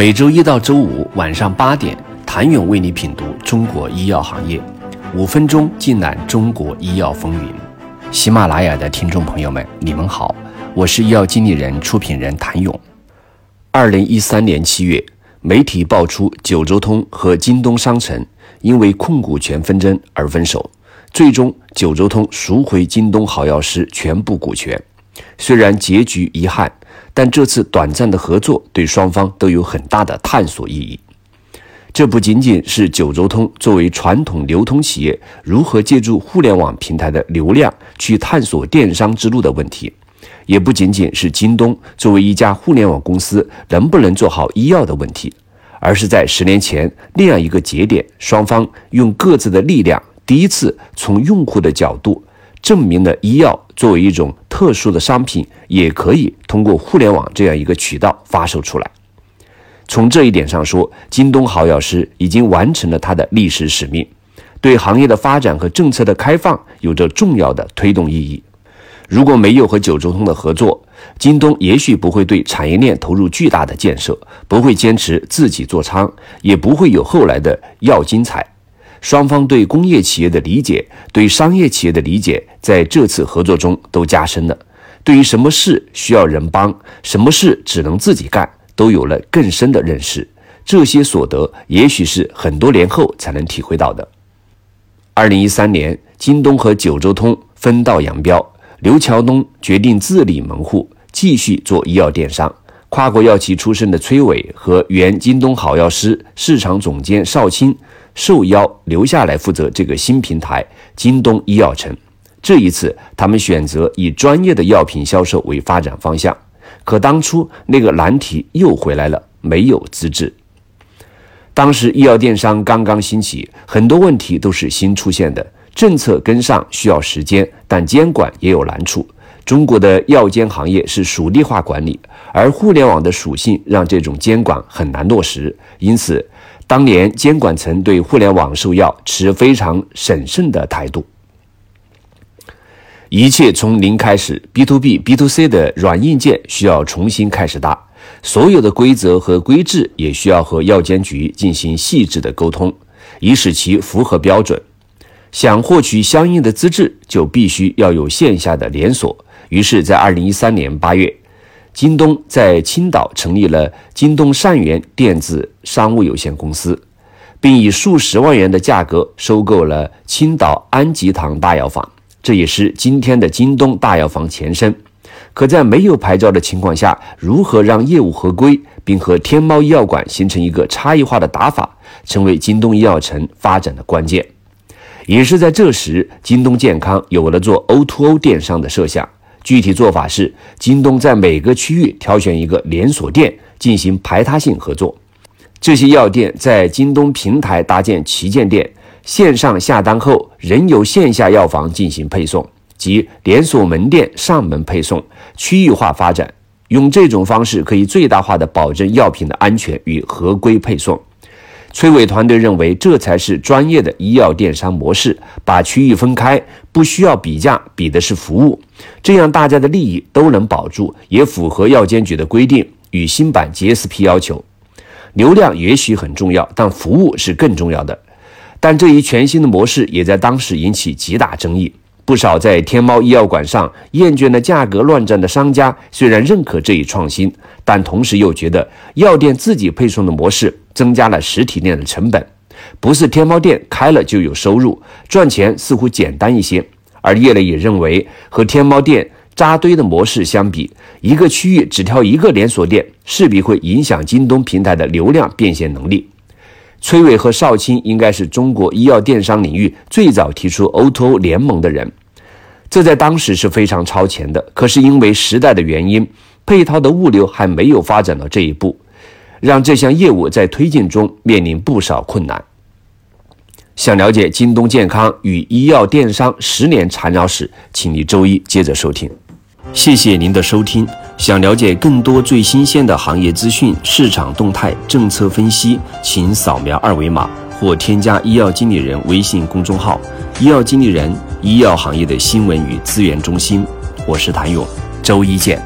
每周一到周五晚上八点，谭勇为你品读中国医药行业，五分钟尽览中国医药风云。喜马拉雅的听众朋友们，你们好，我是医药经理人、出品人谭勇。二零一三年七月，媒体爆出九州通和京东商城因为控股权纷争而分手，最终九州通赎回京东好药师全部股权。虽然结局遗憾。但这次短暂的合作对双方都有很大的探索意义。这不仅仅是九州通作为传统流通企业如何借助互联网平台的流量去探索电商之路的问题，也不仅仅是京东作为一家互联网公司能不能做好医药的问题，而是在十年前那样一个节点，双方用各自的力量，第一次从用户的角度证明了医药作为一种。特殊的商品也可以通过互联网这样一个渠道发售出来。从这一点上说，京东好药师已经完成了它的历史使命，对行业的发展和政策的开放有着重要的推动意义。如果没有和九州通的合作，京东也许不会对产业链投入巨大的建设，不会坚持自己做仓，也不会有后来的药精彩。双方对工业企业的理解，对商业企业的理解，在这次合作中都加深了。对于什么事需要人帮，什么事只能自己干，都有了更深的认识。这些所得，也许是很多年后才能体会到的。二零一三年，京东和九州通分道扬镳，刘强东决定自立门户，继续做医药电商。跨国药企出身的崔伟和原京东好药师市场总监邵青。受邀留下来负责这个新平台——京东医药城。这一次，他们选择以专业的药品销售为发展方向。可当初那个难题又回来了：没有资质。当时医药电商刚刚兴起，很多问题都是新出现的，政策跟上需要时间，但监管也有难处。中国的药监行业是属地化管理，而互联网的属性让这种监管很难落实，因此。当年监管层对互联网售药持非常审慎的态度，一切从零开始，B to B、B to C 的软硬件需要重新开始搭，所有的规则和规制也需要和药监局进行细致的沟通，以使其符合标准。想获取相应的资质，就必须要有线下的连锁。于是，在二零一三年八月。京东在青岛成立了京东善源电子商务有限公司，并以数十万元的价格收购了青岛安吉堂大药房，这也是今天的京东大药房前身。可在没有牌照的情况下，如何让业务合规，并和天猫医药馆形成一个差异化的打法，成为京东医药城发展的关键。也是在这时，京东健康有了做 O2O 电商的设想。具体做法是，京东在每个区域挑选一个连锁店进行排他性合作，这些药店在京东平台搭建旗舰店，线上下单后仍由线下药房进行配送，即连锁门店上门配送，区域化发展。用这种方式可以最大化的保证药品的安全与合规配送。崔伟团队认为，这才是专业的医药电商模式。把区域分开，不需要比价，比的是服务，这样大家的利益都能保住，也符合药监局的规定与新版 GSP 要求。流量也许很重要，但服务是更重要的。但这一全新的模式也在当时引起极大争议。不少在天猫医药馆上厌倦了价格乱战的商家，虽然认可这一创新，但同时又觉得药店自己配送的模式增加了实体店的成本，不是天猫店开了就有收入，赚钱似乎简单一些。而业内也认为，和天猫店扎堆的模式相比，一个区域只挑一个连锁店，势必会影响京东平台的流量变现能力。崔伟和邵青应该是中国医药电商领域最早提出 O2O 联盟的人。这在当时是非常超前的，可是因为时代的原因，配套的物流还没有发展到这一步，让这项业务在推进中面临不少困难。想了解京东健康与医药电商十年缠绕史，请你周一接着收听。谢谢您的收听。想了解更多最新鲜的行业资讯、市场动态、政策分析，请扫描二维码或添加医药经理人微信公众号“医药经理人”。医药行业的新闻与资源中心，我是谭勇，周一见。